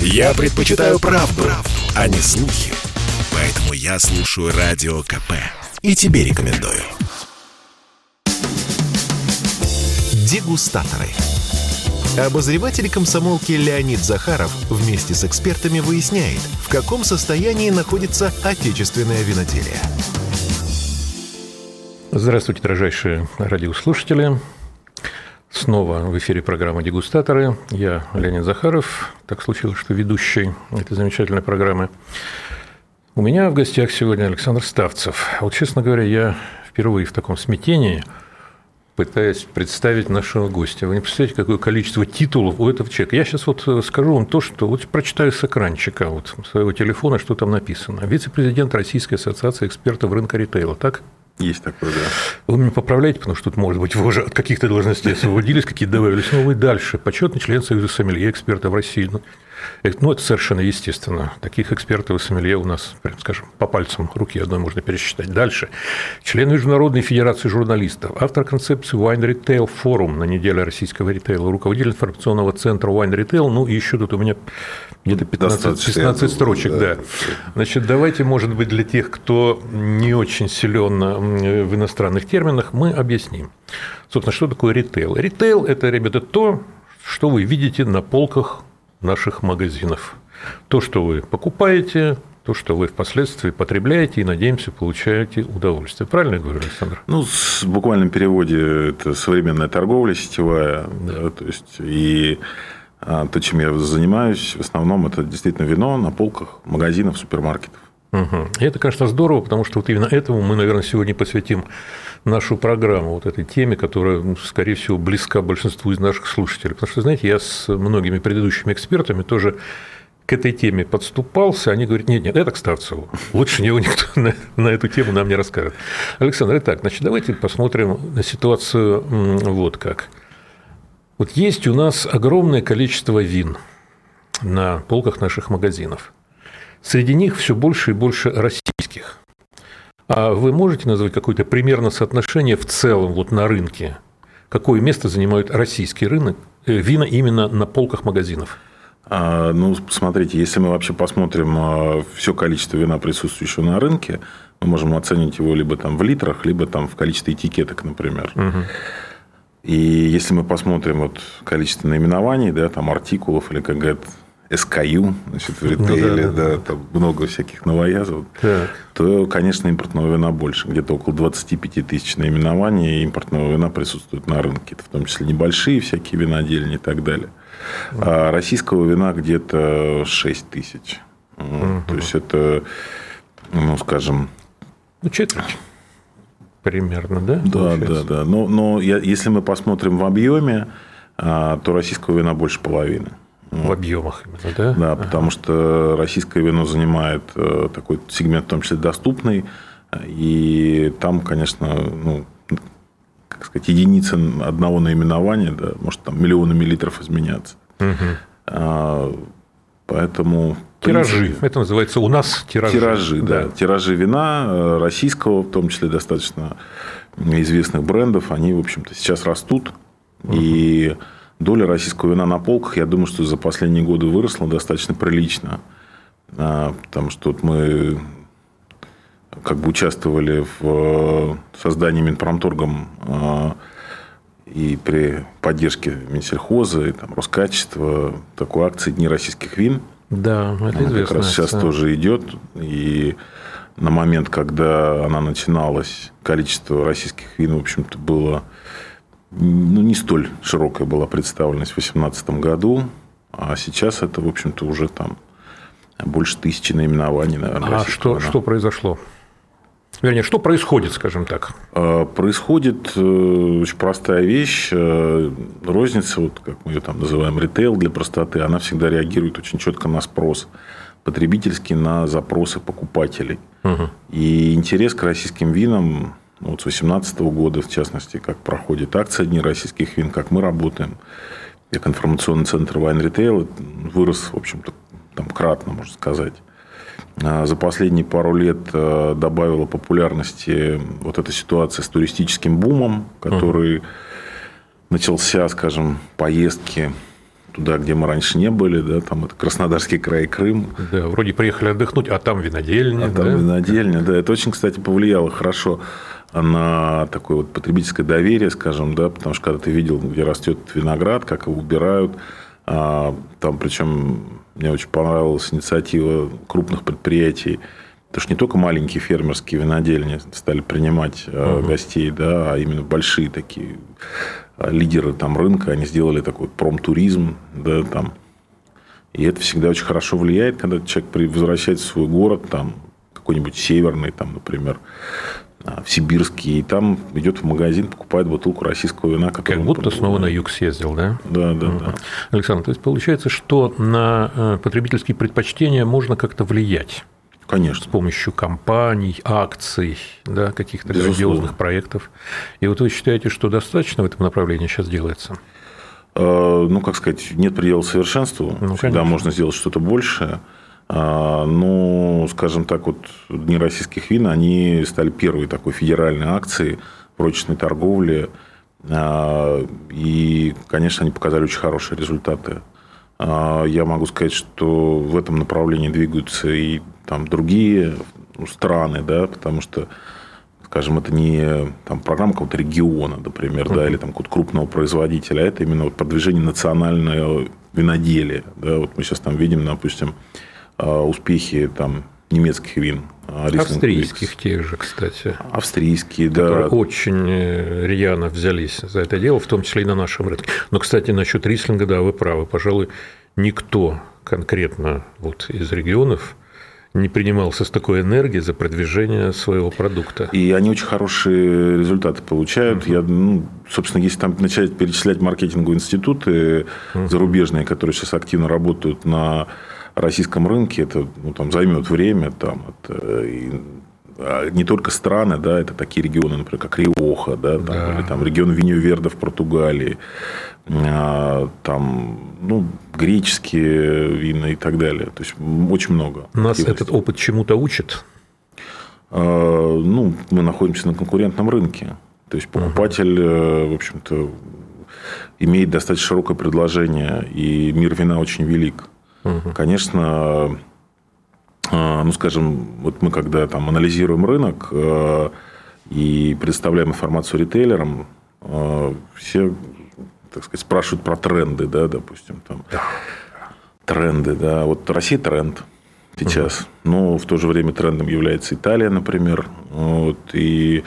Я предпочитаю правду, правду, а не слухи. Поэтому я слушаю Радио КП. И тебе рекомендую. Дегустаторы. Обозреватель комсомолки Леонид Захаров вместе с экспертами выясняет, в каком состоянии находится отечественное виноделие. Здравствуйте, дорожайшие радиослушатели. Снова в эфире программа «Дегустаторы». Я Леонид Захаров. Так случилось, что ведущий этой замечательной программы. У меня в гостях сегодня Александр Ставцев. Вот, честно говоря, я впервые в таком смятении пытаясь представить нашего гостя. Вы не представляете, какое количество титулов у этого человека. Я сейчас вот скажу вам то, что вот прочитаю с экранчика вот своего телефона, что там написано. Вице-президент Российской ассоциации экспертов рынка ритейла, так? Есть такое, да. Вы меня поправляете, потому что тут, может быть, вы уже от каких-то должностей освободились, какие-то добавились. Но вы дальше. Почетный член Союза сомелье экспертов России. Ну, ну, это совершенно естественно. Таких экспертов и сомелье у нас, прям скажем, по пальцам руки одной можно пересчитать. Дальше. Член Международной Федерации журналистов, автор концепции Wine Retail Forum на неделе российского ритейла, руководитель информационного центра Wine Retail, ну и еще тут у меня где-то 15, 15 строчек, да. да. Значит, давайте, может быть, для тех, кто не очень силен в иностранных терминах, мы объясним. Собственно, что такое ритейл? Ритейл – это, ребята, то, что вы видите на полках наших магазинов. То, что вы покупаете, то, что вы впоследствии потребляете и, надеемся, получаете удовольствие. Правильно я говорю, Александр? Ну, в буквальном переводе это современная торговля сетевая. Да. Да, то есть, и то, чем я занимаюсь, в основном это действительно вино на полках магазинов, супермаркетов. Угу. И это, конечно, здорово, потому что вот именно этому мы, наверное, сегодня посвятим нашу программу, вот этой теме, которая, ну, скорее всего, близка большинству из наших слушателей. Потому что, знаете, я с многими предыдущими экспертами тоже к этой теме подступался, они говорят, нет, нет, это к Ставцеву. Лучше него никто на, на эту тему нам не расскажет. Александр, итак, значит, давайте посмотрим на ситуацию вот как. Вот есть у нас огромное количество вин на полках наших магазинов. Среди них все больше и больше российских. А вы можете назвать какое-то примерно соотношение в целом вот на рынке? Какое место занимает российский рынок, э, вина именно на полках магазинов? А, ну, смотрите, если мы вообще посмотрим а, все количество вина, присутствующего на рынке, мы можем оценить его либо там в литрах, либо там в количестве этикеток, например. Угу. И если мы посмотрим вот количество наименований, да, там артикулов или как говорят SKU, значит, в ритейле, ну, да, да, да. там много всяких новоязов, так. то, конечно, импортного вина больше. Где-то около 25 тысяч наименований импортного вина присутствует на рынке. Это в том числе небольшие всякие винодельни и так далее. А российского вина где-то 6 тысяч. Угу. То есть, это, ну, скажем... Ну, четверть примерно, да? Да, получается? да, да. Но, но если мы посмотрим в объеме, а, то российского вина больше половины. В объемах именно, да? Да, ага. потому что российское вино занимает э, такой сегмент, в том числе доступный, и там, конечно, ну, как сказать, единица одного наименования, да, может там миллионами литров изменяться. Угу. Поэтому Тиражи. Это называется у нас тиражи. Тиражи, да. да. Тиражи вина э, российского, в том числе достаточно известных брендов, они, в общем-то, сейчас растут. Угу. И доля российского вина на полках, я думаю, что за последние годы выросла достаточно прилично. А, потому что вот мы как бы участвовали в э, создании Минпромторгом э, и при поддержке Минсельхоза и там, Роскачества такой акции «Дни российских вин». Да, это она как раз сейчас тоже идет. И на момент, когда она начиналась, количество российских вин, в общем-то, было ну, не столь широкая была представленность в 2018 году, а сейчас это, в общем-то, уже там больше тысячи наименований, наверное. А что, что произошло? Вернее, что происходит, скажем так? А, происходит э, очень простая вещь. Э, розница, вот как мы ее там называем, ритейл для простоты, она всегда реагирует очень четко на спрос потребительский, на запросы покупателей. Угу. И интерес к российским винам ну, вот с 2018 года, в частности, как проходит акция Дни российских вин, как мы работаем, как информационный центр Wine Retail вырос, в общем-то, там кратно, можно сказать. А за последние пару лет э, добавила популярности вот эта ситуация с туристическим бумом, который uh начался, скажем, поездки туда, где мы раньше не были, да, там это Краснодарский край Крым. Да, вроде приехали отдохнуть, а там винодельня. А там да? винодельня, да. Это очень, кстати, повлияло хорошо на такое вот потребительское доверие, скажем, да, потому что когда ты видел, где растет виноград, как его убирают, а, там причем мне очень понравилась инициатива крупных предприятий, потому что не только маленькие фермерские винодельни стали принимать угу. гостей, да, а именно большие такие а, лидеры там рынка, они сделали такой промтуризм, да, там. И это всегда очень хорошо влияет, когда человек возвращается в свой город, там, какой-нибудь северный, там, например, в Сибирский, и там идет в магазин, покупает бутылку российского вина. Как будто снова на юг съездил, да? Да, да, да. Александр, то есть получается, что на э, потребительские предпочтения можно как-то влиять? Конечно. С помощью компаний, акций, да, каких-то грандиозных проектов. И вот вы считаете, что достаточно в этом направлении сейчас делается? Э, ну, как сказать, нет предела совершенству. Ну, Всегда можно сделать что-то большее. А, ну, скажем так, вот Дни российских вин, они стали первой такой федеральной акцией в ручной торговле. А, и, конечно, они показали очень хорошие результаты. А, я могу сказать, что в этом направлении двигаются и там другие ну, страны, да, потому что, скажем, это не там, программа какого-то региона, например, да, или там какого-то крупного производителя, а это именно вот продвижение национального виноделия. Да, вот мы сейчас там видим, допустим, успехи там немецких вин. А, Австрийских тех же, кстати. Австрийские, да. очень э, рьяно взялись за это дело, в том числе и на нашем рынке. Но, кстати, насчет рислинга, да, вы правы. Пожалуй, никто конкретно вот из регионов не принимался с такой энергией за продвижение своего продукта. И они очень хорошие результаты получают. Uh-huh. Я, ну, собственно, если там начать перечислять маркетинговые институты uh-huh. зарубежные, которые сейчас активно работают на российском рынке, это ну, там, займет время. Там, это, и, а не только страны, да, это такие регионы, например, как Риоха, да, там, да. или там регион Виньо-Верда в Португалии, а, там, ну, греческие вина и так далее. То есть очень много. Нас этот опыт чему-то учит? А, ну, мы находимся на конкурентном рынке. То есть покупатель, uh-huh. в общем-то, имеет достаточно широкое предложение, и мир вина очень велик. Угу. Конечно, а, ну, скажем, вот мы когда там анализируем рынок а, и предоставляем информацию ритейлерам, а, все, так сказать, спрашивают про тренды, да, допустим, там. Тренды, да. Вот Россия тренд сейчас. Угу. Но в то же время трендом является Италия, например. Вот, и,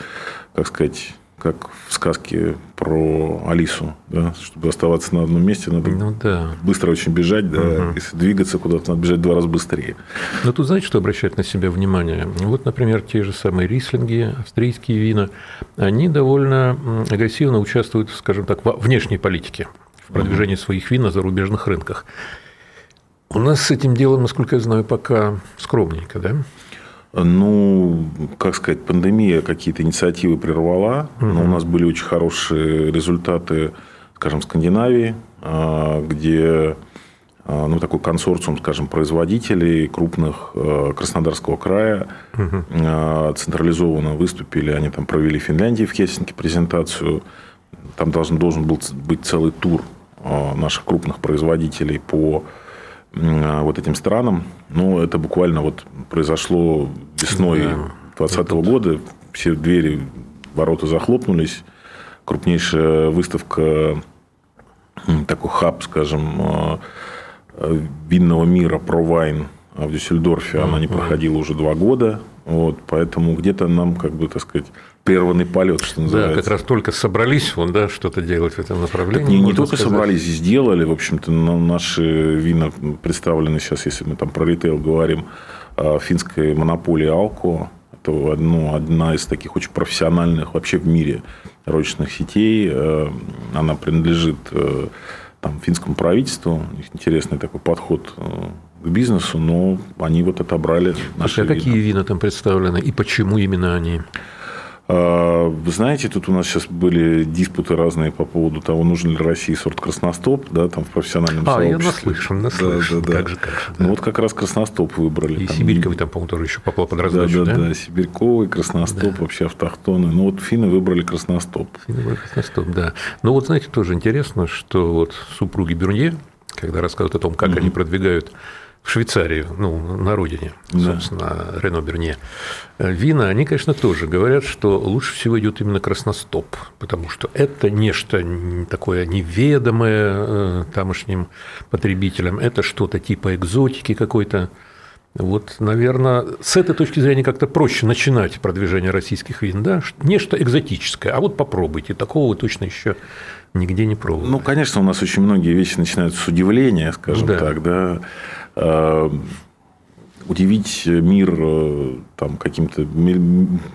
как сказать, как в сказке про Алису, да, чтобы оставаться на одном месте, надо ну, да. быстро очень бежать, да, угу. если двигаться куда-то, надо бежать в два раза быстрее. Но тут знаете, что обращает на себя внимание? Вот, например, те же самые рислинги, австрийские вина, они довольно агрессивно участвуют, скажем так, в внешней политике, в продвижении угу. своих вин на зарубежных рынках. У нас с этим делом, насколько я знаю, пока скромненько, да? Ну, как сказать, пандемия какие-то инициативы прервала, угу. но у нас были очень хорошие результаты, скажем, в Скандинавии, а, где а, ну, такой консорциум, скажем, производителей крупных а, Краснодарского края угу. централизованно выступили. Они там провели в Финляндии в Хельсинки презентацию. Там должен, должен был быть целый тур наших крупных производителей по вот этим странам. Но это буквально вот произошло весной 2020 да, года. Все двери, ворота захлопнулись. Крупнейшая выставка, такой хаб, скажем, э, винного мира ProWine в Дюссельдорфе, она не проходила уже два года. Вот, поэтому где-то нам, как бы, так сказать, прерванный полет, что называется. Да, как раз только собрались вон, да, что-то делать в этом направлении. Так не, не только сказать. собрались, сделали. В общем-то, наши вина представлены сейчас, если мы там про ритейл говорим, а, финской монополии Алко. Это ну, одна из таких очень профессиональных вообще в мире розничных сетей. Э, она принадлежит э, там, финскому правительству. У них интересный такой подход э, к бизнесу, но они вот отобрали наши а какие вина там представлены и почему именно они? А, вы знаете, тут у нас сейчас были диспуты разные по поводу того, нужен ли России сорт красностоп, да, там в профессиональном а, сообществе. А, я наслышан, наслышан. Да, да, да. Как же, как же. Да. Ну, вот как раз красностоп выбрали. И там... сибирьковый там, по-моему, тоже еще попал под раздачу, да? Да, да, да, сибирьковый, красностоп, да. вообще автохтоны. Ну, вот финны выбрали красностоп. Финны выбрали красностоп, да. Ну, вот, знаете, тоже интересно, что вот супруги Бюрнье, когда рассказывают о том, как угу. они продвигают в Швейцарии, ну, на родине, да. собственно, Рено Берне. Вина, они, конечно, тоже говорят, что лучше всего идет именно красностоп, потому что это нечто такое неведомое э, тамошним потребителям, это что-то типа экзотики какой-то. Вот, наверное, с этой точки зрения как-то проще начинать продвижение российских вин, да, нечто экзотическое. А вот попробуйте, такого вы точно еще нигде не пробовали. Ну, конечно, у нас очень многие вещи начинаются с удивления, скажем да. так, да. А, удивить мир э, там, каким-то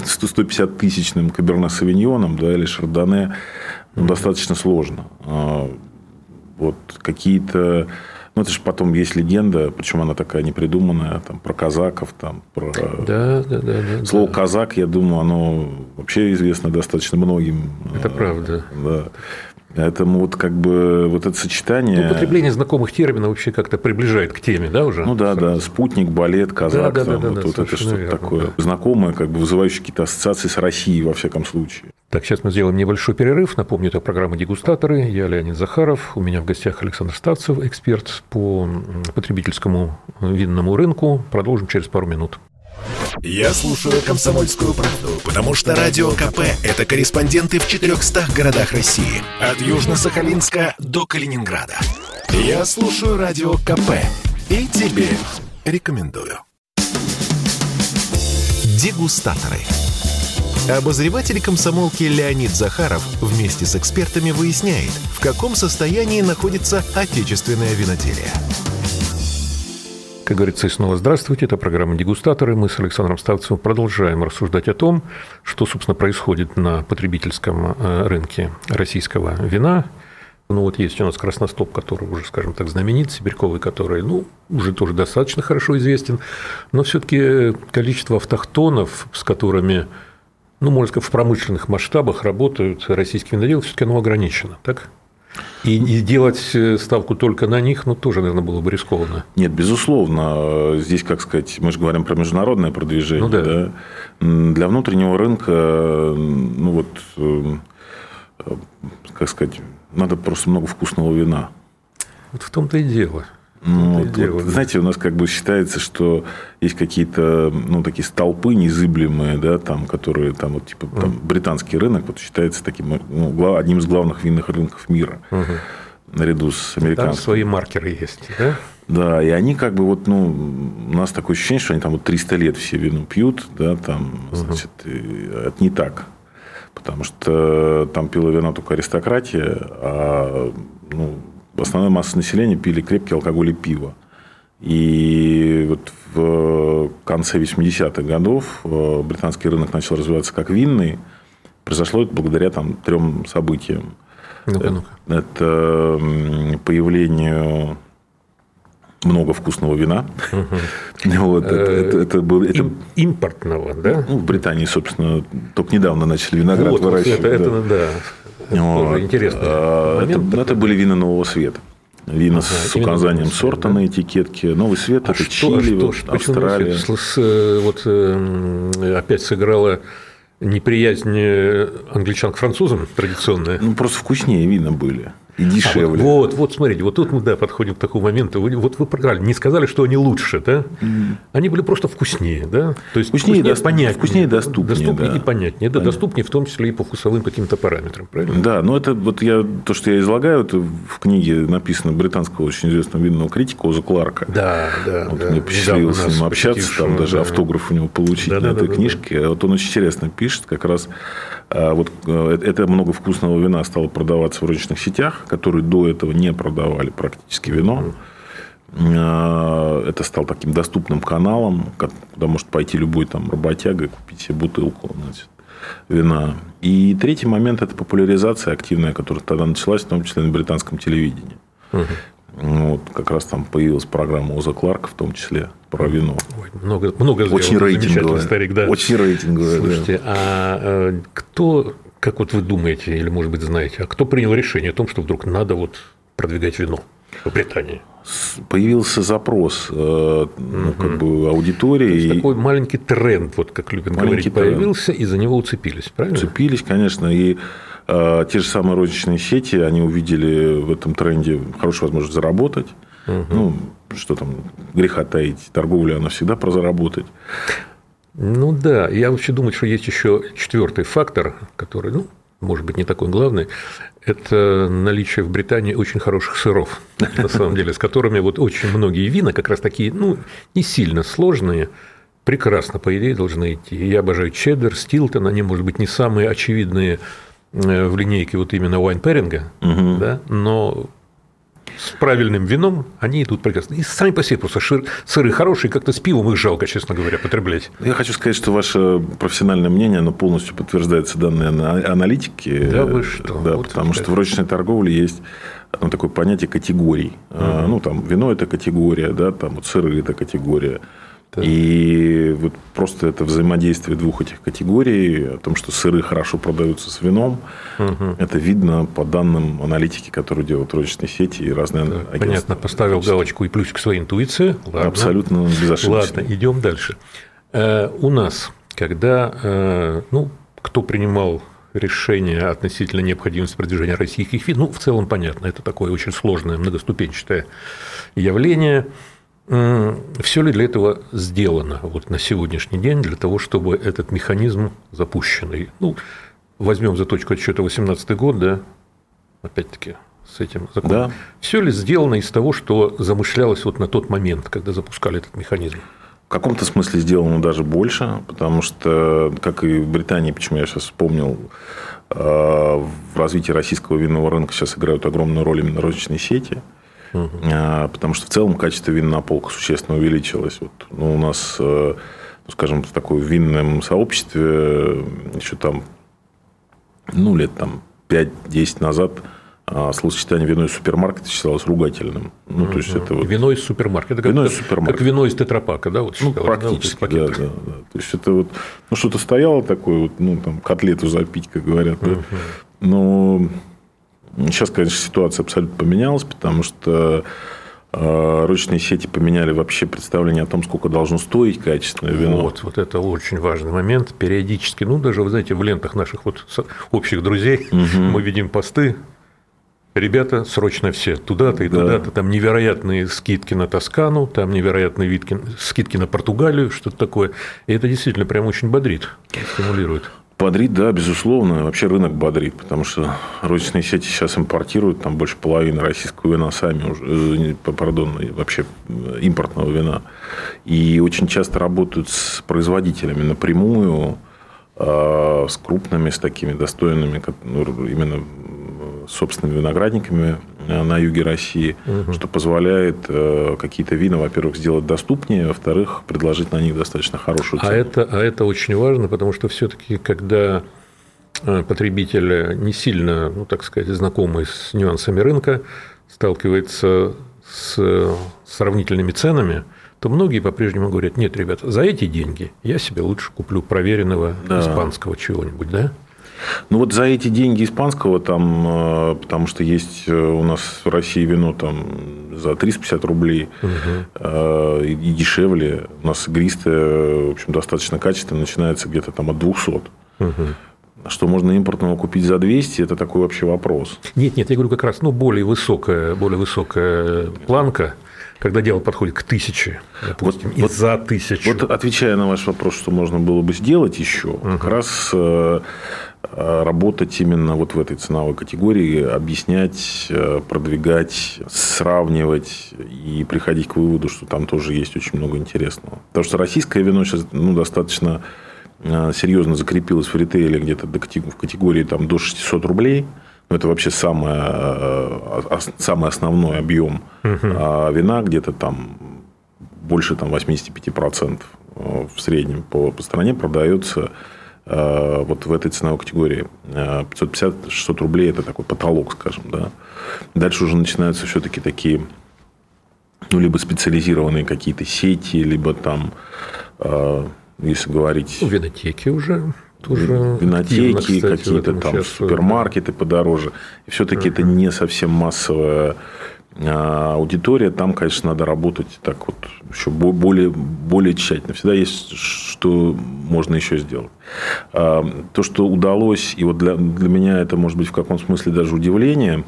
150 тысячным каберне савиньоном да, или шардоне ну, достаточно сложно. А, вот какие-то ну, это же потом есть легенда, причем она такая непридуманная, там, про казаков, там, про... Да, да, да. да Слово да. «казак», я думаю, оно вообще известно достаточно многим. Это правда. Да. Поэтому вот как бы вот это сочетание... Ну, употребление знакомых терминов вообще как-то приближает к теме, да, уже? Ну да, да, спутник, балет, казак, да, да, там, да, да, вот, да, вот это что-то верно, такое да. знакомое, как бы вызывающее какие-то ассоциации с Россией во всяком случае. Так, сейчас мы сделаем небольшой перерыв. Напомню, это программа «Дегустаторы». Я Леонид Захаров. У меня в гостях Александр Ставцев, эксперт по потребительскому винному рынку. Продолжим через пару минут. Я слушаю «Комсомольскую правду», потому что «Радио КП» — это корреспонденты в 400 городах России. От Южно-Сахалинска до Калининграда. Я слушаю «Радио КП» и тебе рекомендую. Дегустаторы. Обозреватель комсомолки Леонид Захаров вместе с экспертами выясняет, в каком состоянии находится отечественное виноделие – как говорится, и снова здравствуйте. Это программа «Дегустаторы». Мы с Александром Ставцевым продолжаем рассуждать о том, что, собственно, происходит на потребительском э, рынке российского вина. Ну, вот есть у нас красностоп, который уже, скажем так, знаменит, сибирьковый, который, ну, уже тоже достаточно хорошо известен. Но все таки количество автохтонов, с которыми, ну, можно сказать, в промышленных масштабах работают российские виноделы, все таки оно ограничено, так? И, и делать э, ставку только на них, ну, тоже, наверное, было бы рискованно. Нет, безусловно. Здесь, как сказать, мы же говорим про международное продвижение. Ну, да. Да? Для внутреннего рынка, ну, вот, э, как сказать, надо просто много вкусного вина. Вот в том-то и дело. Ну, вот, вот, знаете, у нас как бы считается, что есть какие-то ну, такие столпы незыблемые, да, там, которые там, вот, типа, там, британский рынок вот, считается таким ну, одним из главных винных рынков мира. Угу. Наряду с американским. Там свои маркеры есть, да? Да, и они как бы вот, ну, у нас такое ощущение, что они там вот 300 лет все вино пьют, да, там, значит, это не так. Потому что там пила вина только аристократия, а ну, основная масса населения пили крепкий алкоголь и пиво. И вот в конце 80-х годов э, британский рынок начал развиваться как винный. Произошло это благодаря там, трем событиям. Ну-ка, ну-ка. Это появлению много вкусного вина. Угу. Вот, это, это, это был, это... Импортного, да? Ну, в Британии, собственно, только недавно начали виноград вот, выращивать. Это, это, да. Вот. интересно. А, это, это были вина нового света. Вина ага, с указанием сорта да? на этикетке. Новый свет а это что, Чили, а что, Австралия. С, с, вот э, опять сыграла неприязнь э, англичан к французам традиционная. Ну, просто вкуснее вина были и дешевле. А, вот, вот, вот, смотрите, вот тут мы да, подходим к такому моменту. Вот вы проиграли, не сказали, что они лучше, да? Они были просто вкуснее, да? То есть вкуснее, вкуснее, до... понятнее, вкуснее доступнее. Доступнее да. и понятнее. Да, доступнее в том числе и по вкусовым каким-то параметрам, правильно? Да, но это вот я, то, что я излагаю, это в книге написано британского очень известного винного критика Оза Кларка. Да, да. Вот да. мне посчастливилось с ним общаться, там даже да. автограф у него получить да, на да, этой да, книжке. Да. Вот он очень интересно пишет как раз а вот э, это много вкусного вина стало продаваться в розничных сетях, которые до этого не продавали практически вино. А, это стал таким доступным каналом, куда может пойти любой там работяга и купить себе бутылку значит, вина. И третий момент – это популяризация активная, которая тогда началась, в том числе на британском телевидении. Угу. Вот, как раз там появилась программа Оза Кларка, в том числе, про вино. Ой, много, много Очень рейтинговая. старик, да. Очень рейтинговая, Слушайте, да. а э, кто, как вот вы думаете, или, может быть, знаете, а кто принял решение о том, что вдруг надо вот продвигать вино? в Британии? Появился запрос э, ну, как бы аудитории. и... Такой маленький тренд, вот как любят маленький говорить, тренд. появился, и за него уцепились, правильно? Уцепились, конечно. И э, те же самые розничные сети, они увидели в этом тренде хорошую возможность заработать. Угу. Ну, что там, греха таить, торговля, она всегда про заработать. Ну да, я вообще думаю, что есть еще четвертый фактор, который, ну, может быть, не такой главный, это наличие в Британии очень хороших сыров, на самом деле, с которыми вот очень многие вина, как раз такие, ну, не сильно сложные, прекрасно, по идее, должны идти. Я обожаю чеддер, стилтон, они, может быть, не самые очевидные э, в линейке вот именно вайн-перинга, угу. да, но с правильным вином, они идут прекрасно. И сами по себе просто шир, сыры хорошие, как-то с пивом их жалко, честно говоря, потреблять. Я хочу сказать, что ваше профессиональное мнение, оно полностью подтверждается данные аналитики. Да вы что? Да, вот потому что в розничной торговле есть ну, такое понятие категорий. Угу. Ну, там, вино – это категория, да, там, вот сыры – это категория. И вот просто это взаимодействие двух этих категорий, о том, что сыры хорошо продаются с вином, угу. это видно по данным аналитики, которые делают розничные сети и разные так, агентства. Понятно, поставил галочку и плюсик своей интуиции. Ладно. Абсолютно безошибочно. Ладно, идем дальше. Э, у нас, когда, э, ну, кто принимал решение относительно необходимости продвижения российских вин, ну, в целом понятно, это такое очень сложное, многоступенчатое явление – все ли для этого сделано вот на сегодняшний день для того, чтобы этот механизм запущенный? Ну, возьмем за точку отсчета 18 год, да, опять-таки с этим законом. Да. Все ли сделано из того, что замышлялось вот на тот момент, когда запускали этот механизм? В каком-то смысле сделано даже больше, потому что, как и в Британии, почему я сейчас вспомнил, э, в развитии российского винного рынка сейчас играют огромную роль именно розничные сети – Угу. Потому что в целом качество винной полка существенно увеличилось. Вот, ну, у нас, э, ну, скажем, в таком винном сообществе э, еще там, ну, лет там 5-10 назад а словосочетание вино из супермаркета считалось ругательным. Ну, то есть это вот... Вино из супермаркета. Как, вино из супермаркета. Как вино из тетрапака, да? Вот ну, практически, да, вот да, да, да. То есть это вот, ну, что-то стояло такое, вот, ну, там, котлету запить, как говорят. Но Сейчас, конечно, ситуация абсолютно поменялась, потому что э, розничные сети поменяли вообще представление о том, сколько должно стоить качественное вино. Вот, вот это очень важный момент. Периодически, ну, даже, вы знаете, в лентах наших вот общих друзей угу. мы видим посты, ребята, срочно все туда-то и да. туда-то, там невероятные скидки на Тоскану, там невероятные видки, скидки на Португалию, что-то такое. И это действительно прям очень бодрит, стимулирует. Бодрит, да, безусловно. Вообще рынок бодрит, потому что розничные сети сейчас импортируют там больше половины российского вина сами уже, э, пардон, вообще э, импортного вина. И очень часто работают с производителями напрямую, а, с крупными, с такими достойными, ну, именно собственными виноградниками на юге России, угу. что позволяет э, какие-то вина, во-первых, сделать доступнее, во-вторых, предложить на них достаточно хорошую а цену. А это, а это очень важно, потому что все-таки, когда э, потребитель не сильно, ну, так сказать, знакомый с нюансами рынка, сталкивается с сравнительными ценами, то многие по-прежнему говорят, нет, ребята, за эти деньги я себе лучше куплю проверенного да. испанского чего-нибудь, да? Ну вот за эти деньги испанского там, э, потому что есть э, у нас в России вино там за 350 рублей угу. и дешевле. У нас игристое, в общем, достаточно качественно, начинается где-то там от 200. Угу. Что можно импортного купить за 200, это такой вообще вопрос. Нет, нет, я говорю как раз, ну, более высокая, более высокая планка, когда дело подходит к тысяче, допустим, вот, и вот, за тысячу. Вот отвечая на ваш вопрос, что можно было бы сделать еще, угу. как раз работать именно вот в этой ценовой категории, объяснять, э, продвигать, сравнивать и приходить к выводу, что там тоже есть очень много интересного. Потому что российское вино сейчас ну, достаточно э, серьезно закрепилось в ритейле где-то в категории там, до 600 рублей. Но это вообще самое, самый основной объем угу. вина, где-то там больше там, 85% в среднем по, по стране продается Э, вот в этой ценовой категории 550-600 э, рублей – это такой потолок, скажем. Да. Дальше уже начинаются все-таки такие, ну, либо специализированные какие-то сети, либо там, э, если говорить... Ну, винотеки уже тоже винотеки, какие-то там супермаркеты подороже. И все-таки uh-huh. это не совсем массовая А аудитория, там, конечно, надо работать так вот еще более, более тщательно. Всегда есть, что можно еще сделать. А, то, что удалось, и вот для, для меня это, может быть, в каком смысле даже удивление,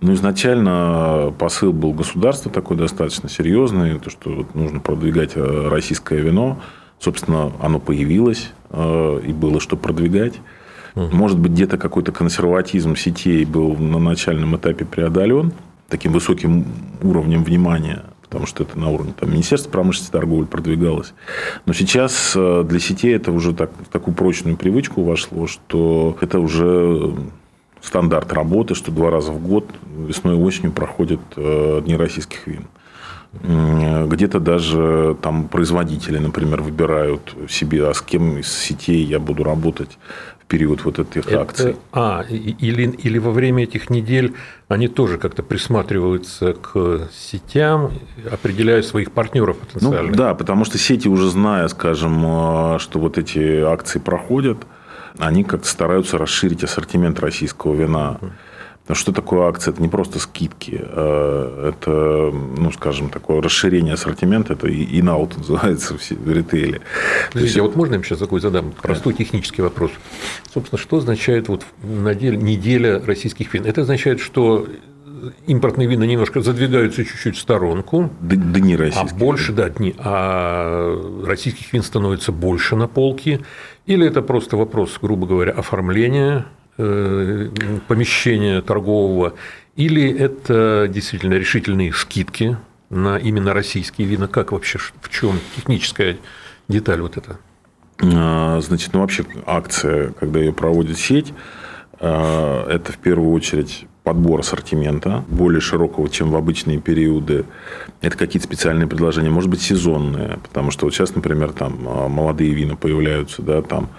ну, изначально посыл был государства такой достаточно серьезный, то, что вот нужно продвигать э, российское вино. Собственно, оно появилось, э, и было что продвигать. Может быть, где-то какой-то консерватизм сетей был на начальном этапе преодолен таким высоким уровнем внимания, потому что это на уровне там, Министерства промышленности и торговли продвигалось. Но сейчас э, для сетей это уже так, в такую прочную привычку вошло, что это уже стандарт работы, что два раза в год весной и осенью проходят э, дни российских вин. Где-то даже там производители, например, выбирают себе, а с кем из сетей я буду работать период вот этих это, акций. А, или, или во время этих недель они тоже как-то присматриваются к сетям, определяя своих партнеров потенциальных. Ну, да, потому что сети уже зная, скажем, а, что вот эти акции проходят, они как-то стараются расширить ассортимент российского вина. Что такое акция? Это не просто скидки, а это, ну, скажем, такое расширение ассортимента, это наут называется в ритейле. Подождите, а вот можно я сейчас такой задам простой технический вопрос? Собственно, что означает вот неделя российских вин? Это означает, что импортные вина немножко задвигаются чуть-чуть в сторонку. Дни а российских. А больше, да, дни. А российских вин становится больше на полке. Или это просто вопрос, грубо говоря, оформления помещения торгового, или это действительно решительные скидки на именно российские вина? Как вообще, в чем техническая деталь вот эта? А, значит, ну вообще акция, когда ее проводит сеть, а, это в первую очередь подбор ассортимента, более широкого, чем в обычные периоды. Это какие-то специальные предложения, может быть, сезонные, потому что вот сейчас, например, там а, молодые вина появляются, да, там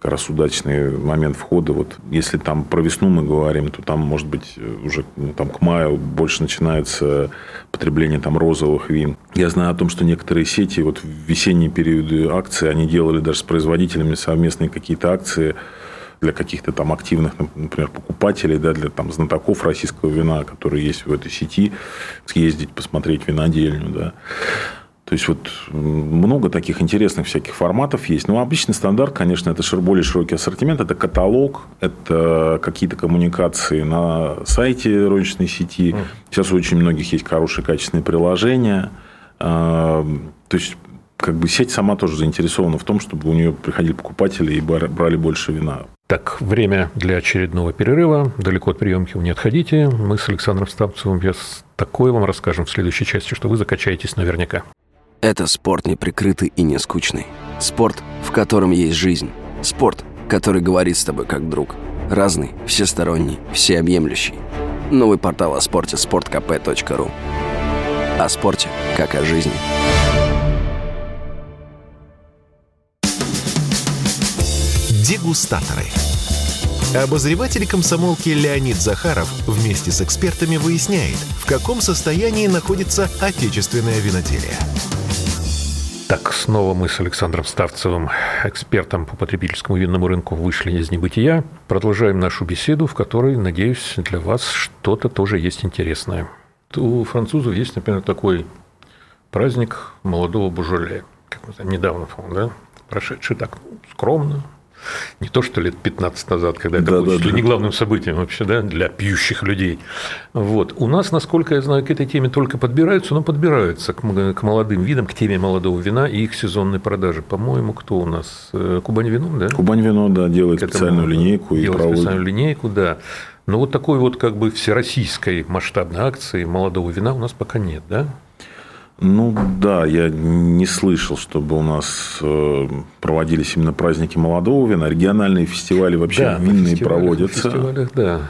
как раз удачный момент входа. Вот если там про весну мы говорим, то там, может быть, уже ну, там, к маю больше начинается потребление там, розовых вин. Я знаю о том, что некоторые сети вот в весенние периоды акции, они делали даже с производителями совместные какие-то акции для каких-то там активных, например, покупателей, да, для там знатоков российского вина, которые есть в этой сети, съездить, посмотреть винодельню, да. То есть, вот много таких интересных всяких форматов есть. Но обычный стандарт, конечно, это более широкий ассортимент. Это каталог, это какие-то коммуникации на сайте розничной сети. Сейчас у очень многих есть хорошие качественные приложения. А, то есть, как бы сеть сама тоже заинтересована в том, чтобы у нее приходили покупатели и брали больше вина. Так, время для очередного перерыва. Далеко от приемки вы не отходите. Мы с Александром Ставцевым я такое вам расскажем в следующей части, что вы закачаетесь наверняка. Это спорт неприкрытый и не скучный. Спорт, в котором есть жизнь. Спорт, который говорит с тобой как друг. Разный, всесторонний, всеобъемлющий. Новый портал о спорте – sportkp.ru О спорте, как о жизни. Дегустаторы. Обозреватель комсомолки Леонид Захаров вместе с экспертами выясняет, в каком состоянии находится отечественное виноделие. Так, снова мы с Александром Ставцевым, экспертом по потребительскому винному рынку, вышли из небытия. Продолжаем нашу беседу, в которой, надеюсь, для вас что-то тоже есть интересное. У французов есть, например, такой праздник молодого бужоле, как мы знаем, недавно, да, прошедший так скромно, не то, что лет 15 назад, когда это да, было да, да. не главным событием вообще, да, для пьющих людей. Вот. У нас, насколько я знаю, к этой теме только подбираются, но подбираются к, к молодым видам, к теме молодого вина и их сезонной продажи. По-моему, кто у нас? Э, Кубань вино, да? Кубань вино, да, делает специальную линейку. Делает и проводит... специальную линейку, да. Но вот такой вот как бы всероссийской масштабной акции молодого вина у нас пока нет, да? Ну да, я не слышал, чтобы у нас э, проводились именно праздники молодого вина. Региональные фестивали вообще да, винные проводятся. Фестивалях, да.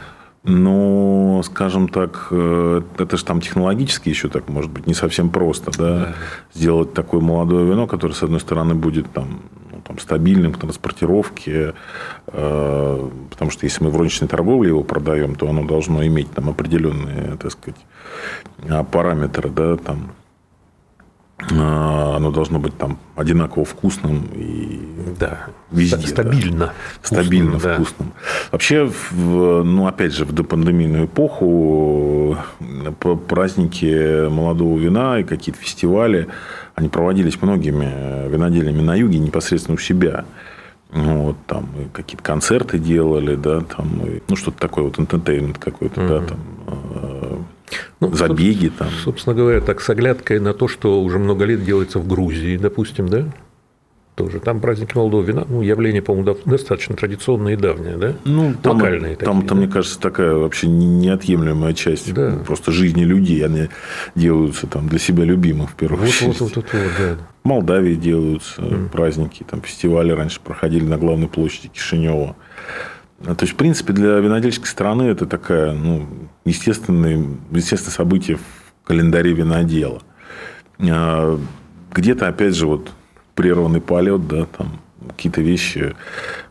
Но, скажем так, э, это же там технологически еще так, может быть, не совсем просто, да, да. сделать такое молодое вино, которое, с одной стороны, будет там, ну, там стабильным в транспортировке, э, потому что если мы в розничной торговле его продаем, то оно должно иметь там определенные, так сказать, параметры, да, там А, оно должно быть там одинаково вкусным и да, везде. Стабильно. Да. Стабильно вкусным. Да. вкусным. Вообще, в, ну, опять же, в допандемийную эпоху праздники молодого вина и какие-то фестивали, они проводились многими виноделями на юге непосредственно у себя. Вот, там какие-то концерты делали, да, там, ну, что-то такое, вот, entertainment какой-то, угу. да, там, э, ну, забеги там. Собственно говоря, так с оглядкой на то, что уже много лет делается в Грузии, допустим, да? тоже. Там праздники молодого вина, ну, явление, по-моему, достаточно традиционное и давнее, да? Ну, там, Локальные там, такие, там, да? мне кажется, такая вообще неотъемлемая часть да. просто жизни людей. Они делаются там для себя любимых, в первую вот, очередь. Вот, вот, вот, вот, да. В Молдавии делаются mm. праздники, там фестивали раньше проходили на главной площади Кишинева. А, то есть, в принципе, для винодельческой страны это такая, ну, естественное, естественное событие в календаре винодела. А, где-то, опять же, вот прерванный полет, да, там какие-то вещи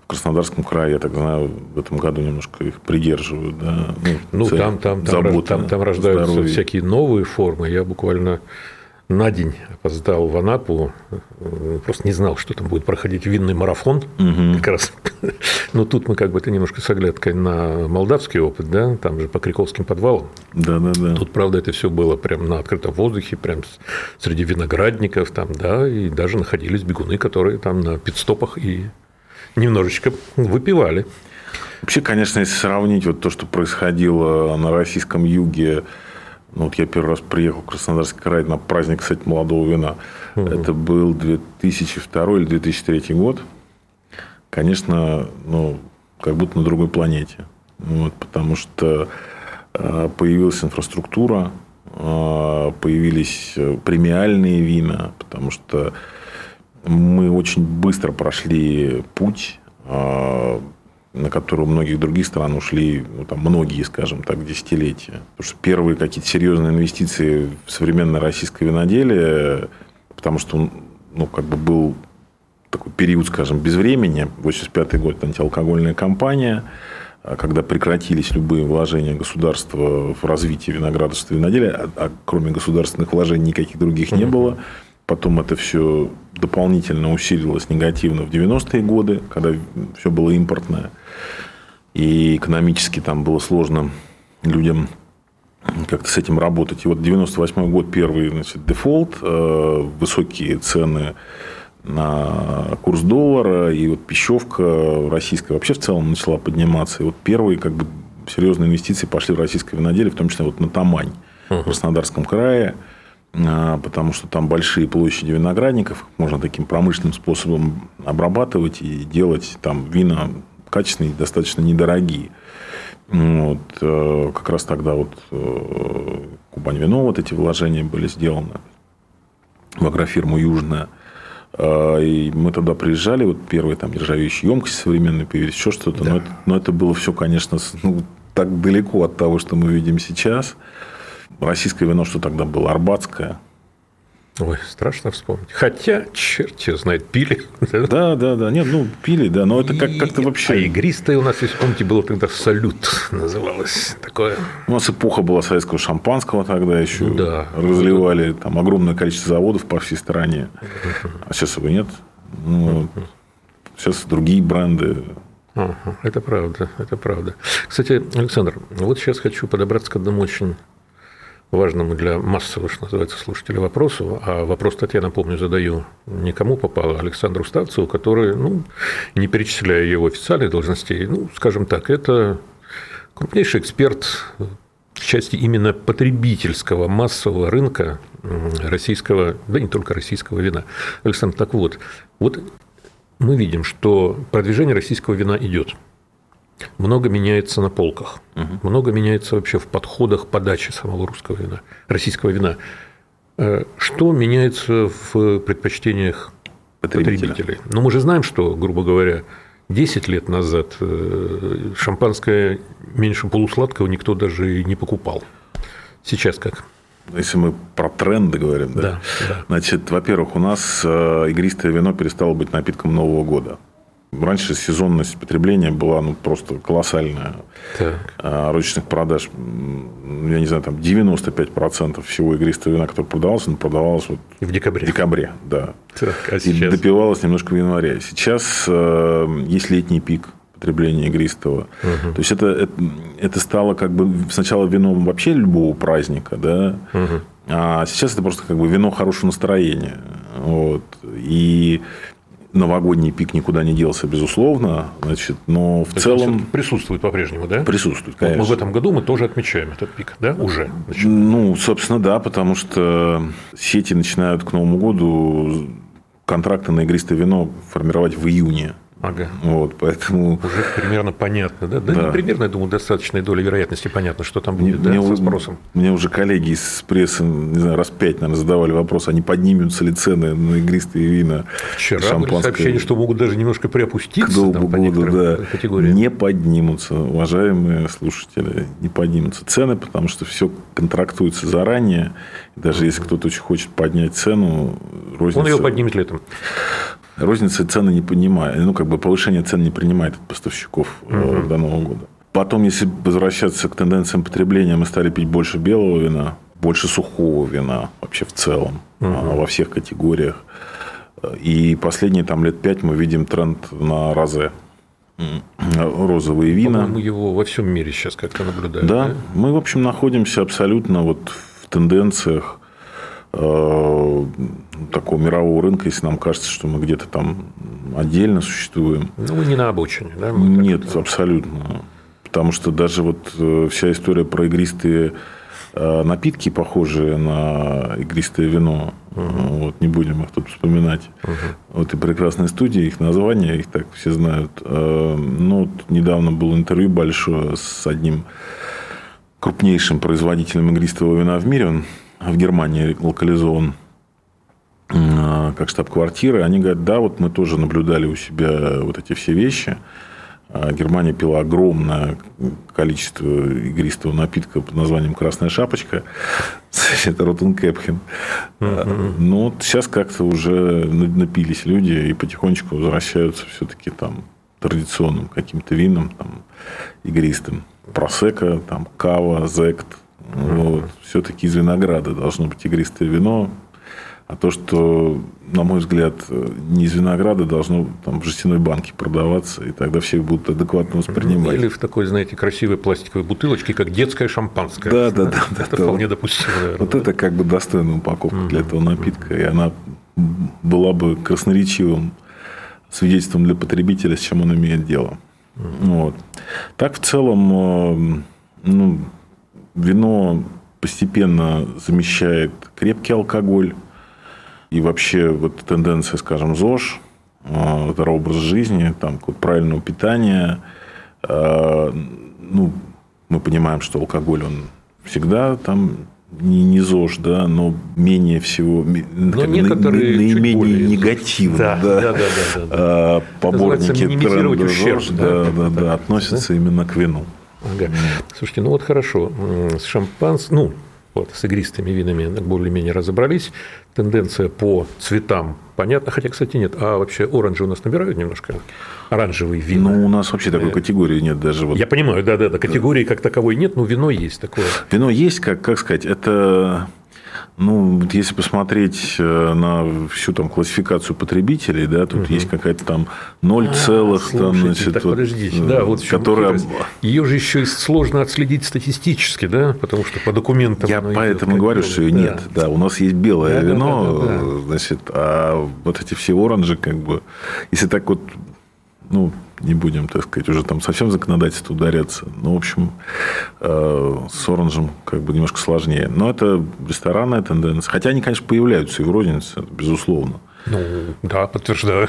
в Краснодарском крае, я так знаю, в этом году немножко их придерживают. Да, ну, ну там, там, там, там, там рождаются здоровье. всякие новые формы. Я буквально на день опоздал в Анапу, просто не знал, что там будет проходить винный марафон. Угу. Как раз. Но тут мы как бы это немножко с оглядкой на молдавский опыт, да, там же по Криковским подвалам. Да, да, да. Тут, правда, это все было прямо на открытом воздухе, прям среди виноградников, там, да, и даже находились бегуны, которые там на пидстопах и немножечко выпивали. Вообще, конечно, если сравнить вот то, что происходило на российском юге вот я первый раз приехал в Краснодарский край на праздник, кстати, молодого вина. Угу. Это был 2002 или 2003 год. Конечно, ну, как будто на другой планете. Вот, потому что э, появилась инфраструктура, э, появились э, премиальные вина, потому что мы очень быстро прошли путь на которую многих других стран ушли, ну, там, многие, скажем так, десятилетия. Потому что первые какие-то серьезные инвестиции в современное российское виноделие, потому что ну, как бы был такой период, скажем, безвремени, 85 год, антиалкогольная кампания, а когда прекратились любые вложения государства в развитие виноградарства и виноделия, а, а кроме государственных вложений никаких других не было. Потом это все дополнительно усилилось негативно в 90-е годы, когда все было импортное. И экономически там было сложно людям как-то с этим работать. И вот 98 год первый значит, дефолт, э, высокие цены на курс доллара, и вот пищевка российская вообще в целом начала подниматься. И вот первые как бы серьезные инвестиции пошли в российское виноделие, в том числе вот на Тамань uh-huh. в Краснодарском крае. А, потому что там большие площади виноградников, можно таким промышленным способом обрабатывать и делать там вина качественные, достаточно недорогие. Вот, э, как раз тогда вот э, Кубань Вино, вот эти вложения были сделаны в агрофирму Южная. А, и мы тогда приезжали, вот первые там нержавеющие емкости современные появились, еще что-то. Да. Но, это, но это было все, конечно, ну, так далеко от того, что мы видим сейчас. Российское вино, что тогда было, арбатское. Ой, страшно вспомнить. Хотя, черт его знает, пили. Да, да, да. Нет, ну, пили, да. Но это как- как-то вообще... А игристое у нас, если помните, было тогда «Салют» называлось. Такое. У нас эпоха была советского шампанского тогда еще. Ну да. Разливали там огромное количество заводов по всей стране. А сейчас его нет. Ну, сейчас другие бренды. Это правда, это правда. Кстати, Александр, вот сейчас хочу подобраться к одному очень важному для массового, что называется, слушателя вопросу. А вопрос, кстати, я напомню, задаю никому попало, а Александру Ставцеву, который, ну, не перечисляя его официальных должностей, ну, скажем так, это крупнейший эксперт в части именно потребительского массового рынка российского, да не только российского вина. Александр, так вот, вот мы видим, что продвижение российского вина идет. Много меняется на полках, угу. много меняется вообще в подходах подачи самого русского вина, российского вина. Э, что меняется в предпочтениях потребителей? потребителей? Ну, мы же знаем, что, грубо говоря, 10 лет назад э, шампанское меньше полусладкого никто даже и не покупал. Сейчас как? Если мы про тренды говорим, да? Да, да. Значит, во-первых, у нас э, игристое вино перестало быть напитком Нового года. Раньше сезонность потребления была ну, просто колоссальная. Так. А розничных продаж, я не знаю, там 95% всего игристого вина, которое продавалось, оно продавалось вот в декабре. В декабре, да. Так, а сейчас? И допивалось немножко в январе. Сейчас э, есть летний пик потребления игристого. Угу. То есть это, это, это стало как бы сначала вином вообще любого праздника, да, угу. а сейчас это просто как бы вино хорошего настроения. Вот. И новогодний пик никуда не делся, безусловно, значит, но в То целом... Присутствует по-прежнему, да? Присутствует, конечно. Вот мы в этом году мы тоже отмечаем этот пик, да, уже? Значит. Ну, собственно, да, потому что сети начинают к Новому году контракты на игристое вино формировать в июне. Ага. Вот, поэтому... Уже примерно понятно, да? Да, да. не примерно, я думаю, достаточная доля вероятности понятно, что там будет, мне, да, со спросом. Мне уже коллеги из прессы, не знаю, раз пять, наверное, задавали вопрос, а не поднимутся ли цены на игристые вина? Вчера шампанское. были сообщения, что могут даже немножко приопуститься к там, году, да. категориям. Не поднимутся, уважаемые слушатели, не поднимутся цены, потому что все контрактуется заранее. Даже если кто-то очень хочет поднять цену, розница... Он ее поднимет летом розница цены не понимает, ну, как бы повышение цен не принимает от поставщиков угу. до Нового года. Потом, если возвращаться к тенденциям потребления, мы стали пить больше белого вина, больше сухого вина вообще в целом, угу. во всех категориях. И последние там лет пять мы видим тренд на розе розовые вина. Мы его во всем мире сейчас как-то наблюдаем. Да, да, мы, в общем, находимся абсолютно вот в тенденциях Э, такого мирового рынка, если нам кажется, что мы где-то там отдельно существуем. Ну, вы не на обочине, да? Мы Нет, абсолютно. Потому что даже вот э, вся история про игристые э, напитки, похожие на игристое вино, угу. вот не будем их тут вспоминать. Угу. Вот и прекрасные студии, их названия, их так все знают. Ну, вот недавно было интервью большое с одним крупнейшим производителем игристого вина в мире. Он в Германии локализован как штаб-квартиры, они говорят, да, вот мы тоже наблюдали у себя вот эти все вещи. А Германия пила огромное количество игристого напитка под названием «Красная шапочка». Это Ротенкепхен. Но вот сейчас как-то уже напились люди и потихонечку возвращаются все-таки там традиционным каким-то вином, там, игристым. Просека, там, кава, зект – вот. Все-таки из винограда должно быть игристое вино. А то, что, на мой взгляд, не из винограда должно там, в жестяной банке продаваться, и тогда все будут адекватно воспринимать. Или в такой, знаете, красивой пластиковой бутылочке, как детское шампанское. Да, да, да. да это да, вполне допустимо. Наверное, вот да? это как бы достойная упаковка mm-hmm. для этого напитка, и она была бы красноречивым свидетельством для потребителя, с чем он имеет дело. Mm-hmm. Вот. Так, в целом, э, ну, Вино постепенно замещает крепкий алкоголь. И вообще вот тенденция, скажем, ЗОЖ, здоровый образ жизни, там, правильного питания. Э, ну, мы понимаем, что алкоголь, он всегда там не, не ЗОЖ, да, но менее всего, но некоторые наименее негативно, да, да, да, да, да, да. поборники тренда ЗОЖ, да, да, да, да, относятся да? именно к вину. Ага. Слушайте, ну вот хорошо, с шампанским, ну, вот, с игристыми винами более-менее разобрались. Тенденция по цветам понятно, хотя, кстати, нет. А вообще оранжи у нас набирают немножко? Оранжевые вина? Ну, у нас вообще такой категории нет даже. Вот... Я понимаю, да-да-да, категории как таковой нет, но вино есть такое. Вино есть, как, как сказать, это ну, если посмотреть э, на всю там классификацию потребителей, да, тут угу. есть какая-то там 0 а, целых, слушайте, там, значит, так, вот, подождите, да, вот которая... Ее же еще и сложно отследить статистически, да, потому что по документам. Я поэтому говорю, что ее да. нет. Да, у нас есть белое да, вино, да, да, да, да. значит, а вот эти все оранжи, как бы, если так вот, ну, не будем, так сказать, уже там совсем законодательство ударяться. Ну, в общем, э, с оранжем как бы немножко сложнее. Но это ресторанная тенденция. Хотя они, конечно, появляются и в рознице, безусловно. Ну, да, подтверждаю.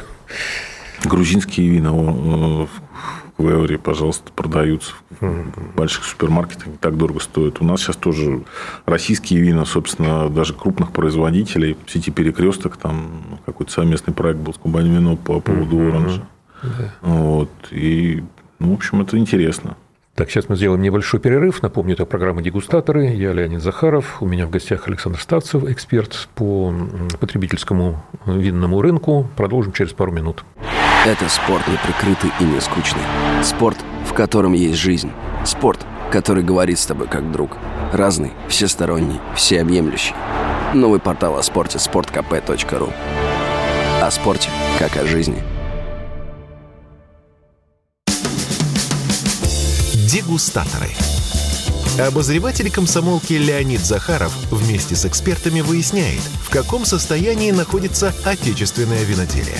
Грузинские вина в Квеоре, пожалуйста, продаются в больших супермаркетах, не так дорого стоят. У нас сейчас тоже российские вина, собственно, даже крупных производителей, сети «Перекресток», там какой-то совместный проект был с Кубань Вино по поводу оранжа. Да. Вот. И, ну, в общем, это интересно. Так, сейчас мы сделаем небольшой перерыв. Напомню, это программа «Дегустаторы». Я Леонид Захаров. У меня в гостях Александр Ставцев, эксперт по потребительскому винному рынку. Продолжим через пару минут. Это спорт неприкрытый и не скучный. Спорт, в котором есть жизнь. Спорт, который говорит с тобой как друг. Разный, всесторонний, всеобъемлющий. Новый портал о спорте – sportkp.ru О спорте, как о жизни. Дегустаторы. Обозреватель комсомолки Леонид Захаров вместе с экспертами выясняет, в каком состоянии находится отечественное виноделие.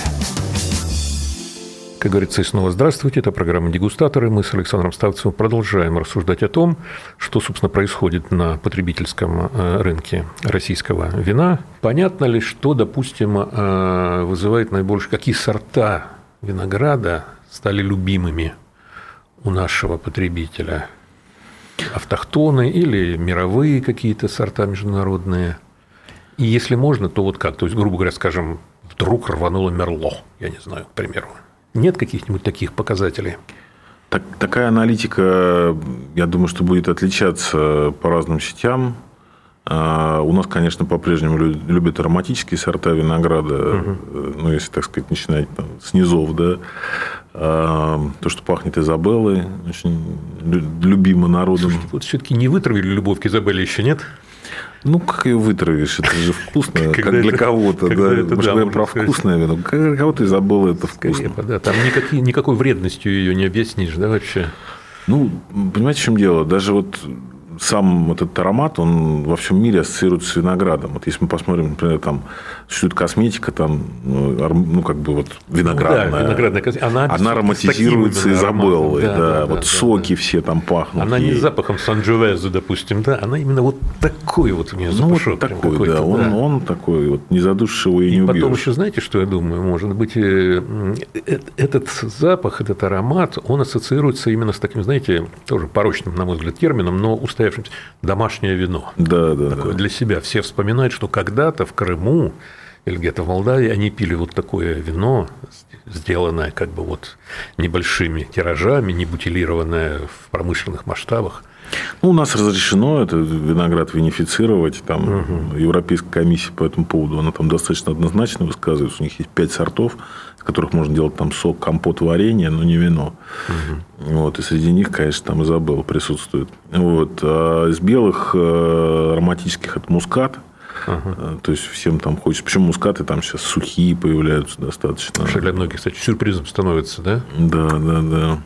Как говорится, и снова здравствуйте. Это программа «Дегустаторы». Мы с Александром Ставцевым продолжаем рассуждать о том, что, собственно, происходит на потребительском э, рынке российского вина. Понятно ли, что, допустим, э, вызывает наибольшее... Какие сорта винограда стали любимыми у нашего потребителя? Автохтоны или мировые какие-то сорта международные? И если можно, то вот как? То есть, грубо говоря, скажем, вдруг рвануло мерло, я не знаю, к примеру. Нет каких-нибудь таких показателей? Так, такая аналитика, я думаю, что будет отличаться по разным сетям. А, у нас, конечно, по-прежнему любят ароматические сорта винограда, угу. ну, если, так сказать, начинать там, с низов, да. А, то, что пахнет Изабеллой, очень любимо народом. Слушайте, вот все-таки не вытравили любовь к Изабелле еще нет? Ну, как ее вытравишь? Это же вкусно, как для кого-то. Да. Мы же говорим про вкусное вино. Для кого-то и забыл это вкусно. Да, там никакой вредностью ее не объяснишь, да, вообще? Ну, понимаете, в чем дело? Даже вот сам этот аромат, он во всем мире ассоциируется с виноградом. Вот если мы посмотрим, например, там существует косметика, там, ну, ну как бы вот виноградная. Ну, да, виноградная косметика. Она, она ароматизируется Изабеллой. Да, да, да, вот да, соки да. все там пахнут. Она ей. не запахом Санджовеза, допустим, да, она именно вот такой вот у нее запашок. Ну, вот такой, да, он, да. он такой вот, не задушишь его и, и не убьешь. потом еще знаете, что я думаю? Может быть, э, э, этот запах, этот аромат, он ассоциируется именно с таким, знаете, тоже порочным, на мой взгляд, термином, но устоявшимся устоявшимся, домашнее вино. Да, да, такое да. для себя. Все вспоминают, что когда-то в Крыму или где-то в Молдавии они пили вот такое вино, сделанное как бы вот небольшими тиражами, не бутилированное в промышленных масштабах. Ну, у нас разрешено это виноград винифицировать. Там угу. Европейская комиссия по этому поводу, она там достаточно однозначно высказывается. У них есть пять сортов, которых можно делать там сок, компот, варенье, но не вино. Угу. Вот, и среди них, конечно, там Изабелла присутствует. Вот. А из белых э, ароматических это мускат. Ага. То есть всем там хочется. Причем мускаты там сейчас сухие появляются достаточно. Что для многих, кстати, сюрпризом становится, да? Да, да, да.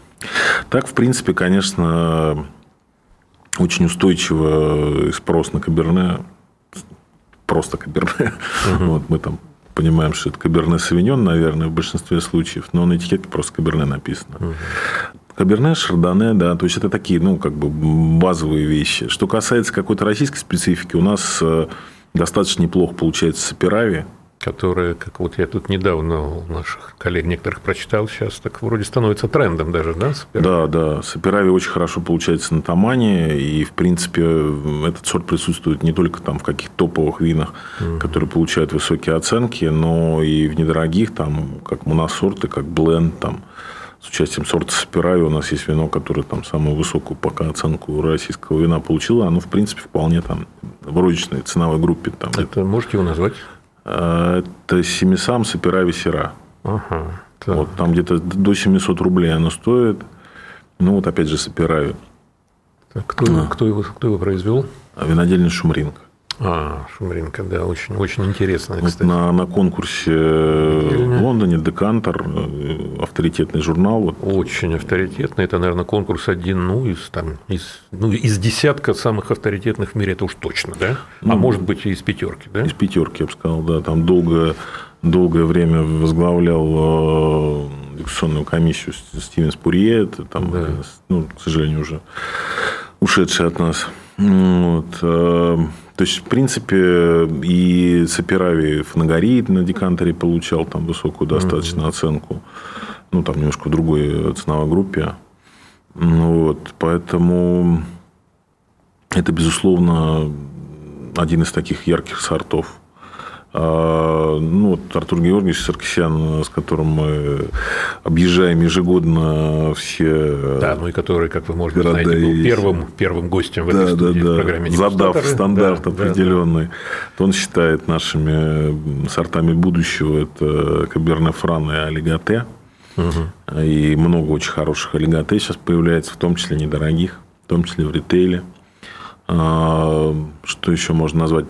Так, в принципе, конечно, очень устойчиво спрос на каберне, просто каберне. Угу. Вот мы там понимаем, что это каберне савиньон, наверное, в большинстве случаев, но на этикетке просто каберне написано. Угу. Каберне, шардоне, да, то есть это такие, ну, как бы базовые вещи. Что касается какой-то российской специфики, у нас э, достаточно неплохо получается сапирави, которые, как вот я тут недавно у наших коллег некоторых прочитал, сейчас так вроде становится трендом даже, да? Сапирави? Да, да. Сапирави очень хорошо получается на Тамане, и, в принципе, этот сорт присутствует не только там в каких-то топовых винах, угу. которые получают высокие оценки, но и в недорогих, там, как моносорты, как бленд, там, с участием сорта Сапирави у нас есть вино, которое там самую высокую пока оценку российского вина получило. Оно, в принципе, вполне там в розничной ценовой группе. Там, Это можете его назвать? А, это Семисам Сапирави Сера. Ага, вот там где-то до 700 рублей оно стоит. Ну, вот опять же Сапирави. Так, кто, а. кто, его, кто его произвел? Винодельня Шумринка. А, Шумринка, да, очень, очень интересно, кстати. на, на конкурсе в Лондоне Декантер, э, авторитетный журнал. Вот. Очень авторитетный. Это, наверное, конкурс один, ну, из, там, из, ну, из десятка самых авторитетных в мире, это уж точно, да? А ну, а может быть, и из пятерки, да? Из пятерки, я бы сказал, да. Там долгое, долгое время возглавлял э, дискуссионную комиссию Стивен Спурье, это там, да. ну, к сожалению, уже ушедший от нас. Вот. То есть, в принципе, и Сапирави Фанагорит на декантере получал там высокую достаточно mm-hmm. оценку. Ну, там немножко в другой ценовой группе. Ну, вот, поэтому это, безусловно, один из таких ярких сортов. А, ну, вот Артур Георгиевич Саркисян, с которым мы объезжаем ежегодно все Да, ну и который, как вы, может быть, знаете, был первым, первым гостем в да, этой студии да, да. в программе Задав стандарт да, определенный. Да, да. Он считает нашими сортами будущего это Каберне Фран и Олиготе. Угу. И много очень хороших олиготе сейчас появляется, в том числе недорогих, в том числе в ритейле. А, что еще можно назвать?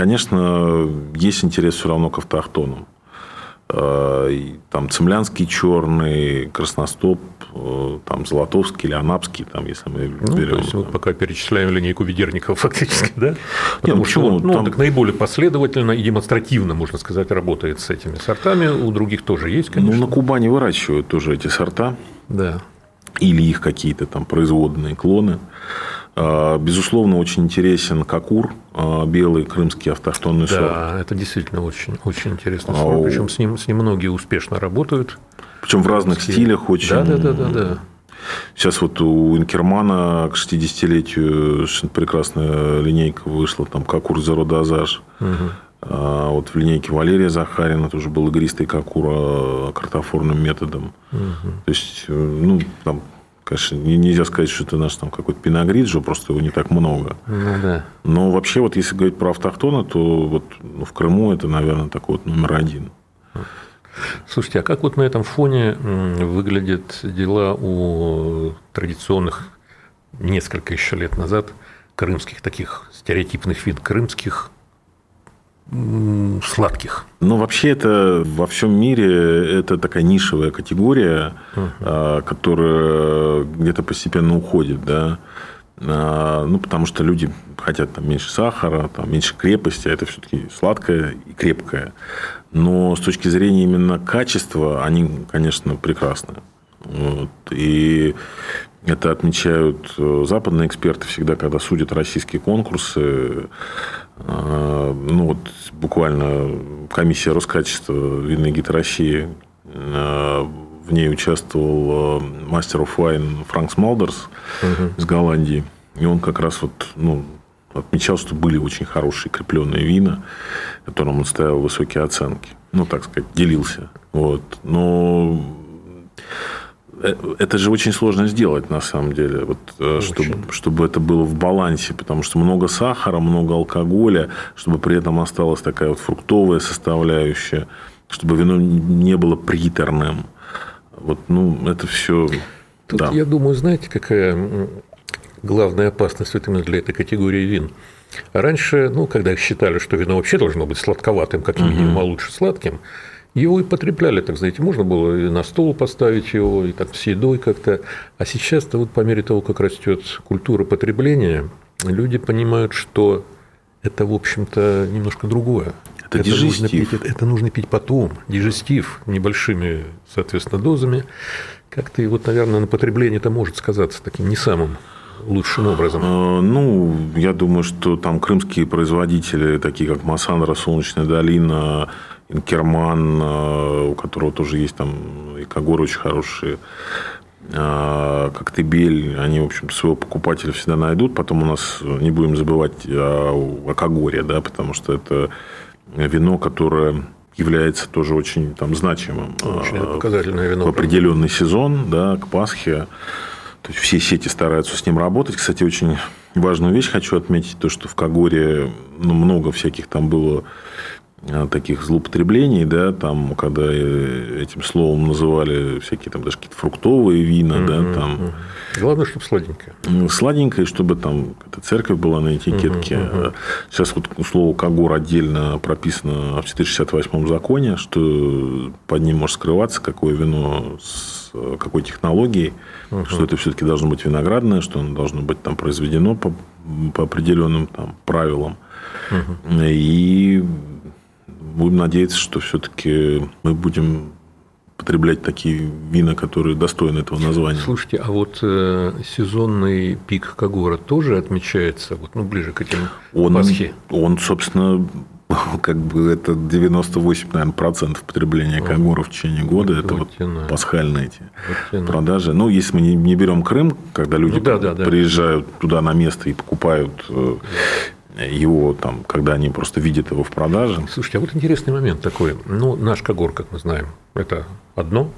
Конечно, есть интерес все равно к автохтонам. А, там цемлянский черный, красностоп, э, там золотовский или анапский, там, если мы ну, берем. То есть, вот пока перечисляем линейку ведерников фактически, да? Потому Нет, что ну, там... так наиболее последовательно и демонстративно, можно сказать, работает с этими сортами. У других тоже есть, конечно. Ну, на Кубани выращивают тоже эти сорта. Да. Или их какие-то там производные клоны. А, безусловно, очень интересен Кокур, а, белый крымский автохтонный да, сорт. Да, это действительно очень, очень интересный сорт. А Причем с ним, с ним многие успешно работают. Причем в разных Все. стилях очень. Да, да, да, да, да. Сейчас вот у Инкермана к 60-летию прекрасная линейка вышла, там Кокур Zero Dosage. Угу. А вот в линейке Валерия Захарина тоже был игристый Кокура картофорным методом. Угу. То есть, э, ну, там Конечно, нельзя сказать, что это наш там какой-то пиногриджо, просто его не так много. Ну, да. Но вообще, вот если говорить про автохтона, то вот ну, в Крыму это, наверное, такой вот номер один. Слушайте, а как вот на этом фоне выглядят дела у традиционных несколько еще лет назад крымских таких стереотипных вид крымских сладких. Ну, вообще это во всем мире это такая нишевая категория, uh-huh. которая где-то постепенно уходит, да. А, ну, потому что люди хотят там меньше сахара, там, меньше крепости, а это все-таки сладкое и крепкое. Но с точки зрения именно качества, они, конечно, прекрасны. Вот. И это отмечают э, западные эксперты всегда, когда судят российские конкурсы. А, ну, вот буквально комиссия Роскачества винной гид России, а, в ней участвовал а, мастер оф вайн Франк Смалдерс угу. из Голландии. И он как раз вот, ну, отмечал, что были очень хорошие крепленные вина, которым он ставил высокие оценки. Ну, так сказать, делился. Вот. Но это же очень сложно сделать, на самом деле, вот, э, чтобы, чтобы это было в балансе, потому что много сахара, много алкоголя, чтобы при этом осталась такая вот фруктовая составляющая, чтобы вино не было приторным. Вот, ну, это все... Тут, да. я думаю, знаете, какая главная опасность вот именно для этой категории вин? Раньше, ну, когда считали, что вино вообще должно быть сладковатым, как минимум, угу. а лучше сладким, его и потребляли, так знаете, можно было и на стол поставить его, и так с едой как-то. А сейчас-то вот по мере того, как растет культура потребления, люди понимают, что это, в общем-то, немножко другое. Это, это Нужно пить, это, это нужно пить потом, дижестив, небольшими, соответственно, дозами. Как-то и вот, наверное, на потребление это может сказаться таким не самым лучшим образом? Э, ну, я думаю, что там крымские производители, такие как Массандра, Солнечная долина, Инкерман, э, у которого тоже есть там и Когор очень хорошие, э, Коктебель, они, в общем своего покупателя всегда найдут. Потом у нас, не будем забывать о, о Когоре, да, потому что это вино, которое является тоже очень там значимым. Очень э, показательное вино. В определенный сезон, да, к Пасхе. То есть все сети стараются с ним работать. Кстати, очень важную вещь хочу отметить, то, что в Кагоре ну, много всяких там было таких злоупотреблений, да, там, когда э, этим словом называли всякие там даже какие-то фруктовые вина, mm-hmm. да, там. Главное, чтобы сладенькое. Сладенькое, чтобы там эта церковь была на этикетке. Mm-hmm. Сейчас вот слово Кагор отдельно прописано в 468 законе, что под ним может скрываться какое вино с какой технологией, uh-huh. что это все-таки должно быть виноградное, что оно должно быть там произведено по, по определенным там правилам. Uh-huh. И будем надеяться, что все-таки мы будем потреблять такие вина, которые достойны этого названия. Слушайте, а вот э, сезонный пик Кагора тоже отмечается вот, ну, ближе к этим он, Пасхе? Он, собственно, как бы это 98, наверное, процентов потребления Кагора в течение года. Вот, это вот, вот пасхальные эти вот продажи. Ну, если мы не, не берем Крым, когда люди ну, да, да, приезжают да. туда на место и покупают э, его там, когда они просто видят его в продаже. Слушайте, а вот интересный момент такой. Ну, наш Кагор, как мы знаем, это одно,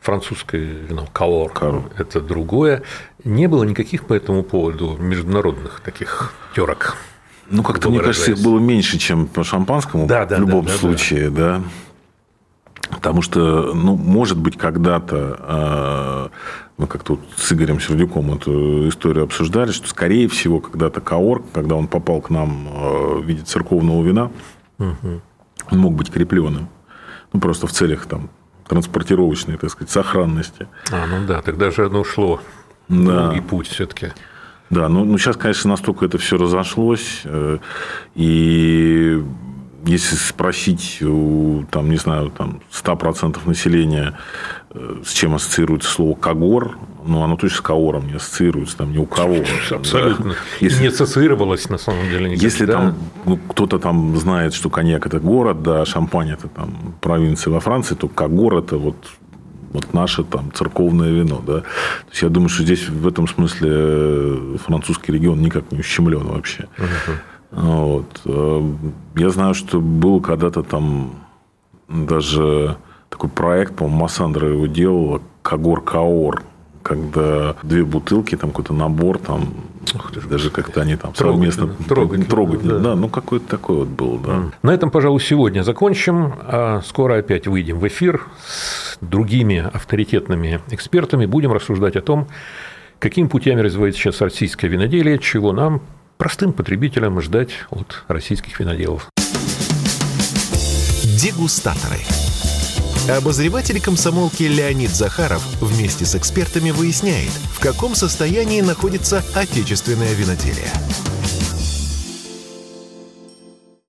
французское вино Каор. это другое. Не было никаких по этому поводу международных таких терок. Ну, как-то, мне кажется, их было меньше, чем по шампанскому. Да, да, в любом да, случае, да. да. Потому что, ну, может быть, когда-то а, мы как тут с Игорем Сердюком эту историю обсуждали, что, скорее всего, когда-то Каор, когда он попал к нам а, в виде церковного вина, угу. он мог быть крепленным. Ну, просто в целях там транспортировочной, так сказать, сохранности. А, ну да, тогда же оно ушло. Да. Другой путь все-таки. Да, ну, ну сейчас, конечно, настолько это все разошлось, э, и если спросить у, там, не знаю, там, 100% населения, э, с чем ассоциируется слово «когор», ну, оно точно с «каором» не ассоциируется, там, ни у кого. Абсолютно. Да. Если, не ассоциировалось, на самом деле, никогда. Если там ну, кто-то там знает, что коньяк – это город, да, шампань – это там провинция во Франции, то «когор» – это вот вот наше там церковное вино, да. То есть я думаю, что здесь в этом смысле э, французский регион никак не ущемлен вообще. Uh-huh. Вот. Э, я знаю, что был когда-то там даже такой проект, по-моему, Массандра его делал, Кагор Каор, когда две бутылки, там какой-то набор, там даже как-то они там совместно трогать, трогать да. да, ну какой-то такой вот был, да. На этом, пожалуй, сегодня закончим. А скоро опять выйдем в эфир с другими авторитетными экспертами, будем рассуждать о том, какими путями развивается сейчас российское виноделие, чего нам простым потребителям ждать от российских виноделов. Дегустаторы. Обозреватель комсомолки Леонид Захаров вместе с экспертами выясняет, в каком состоянии находится отечественное виноделие –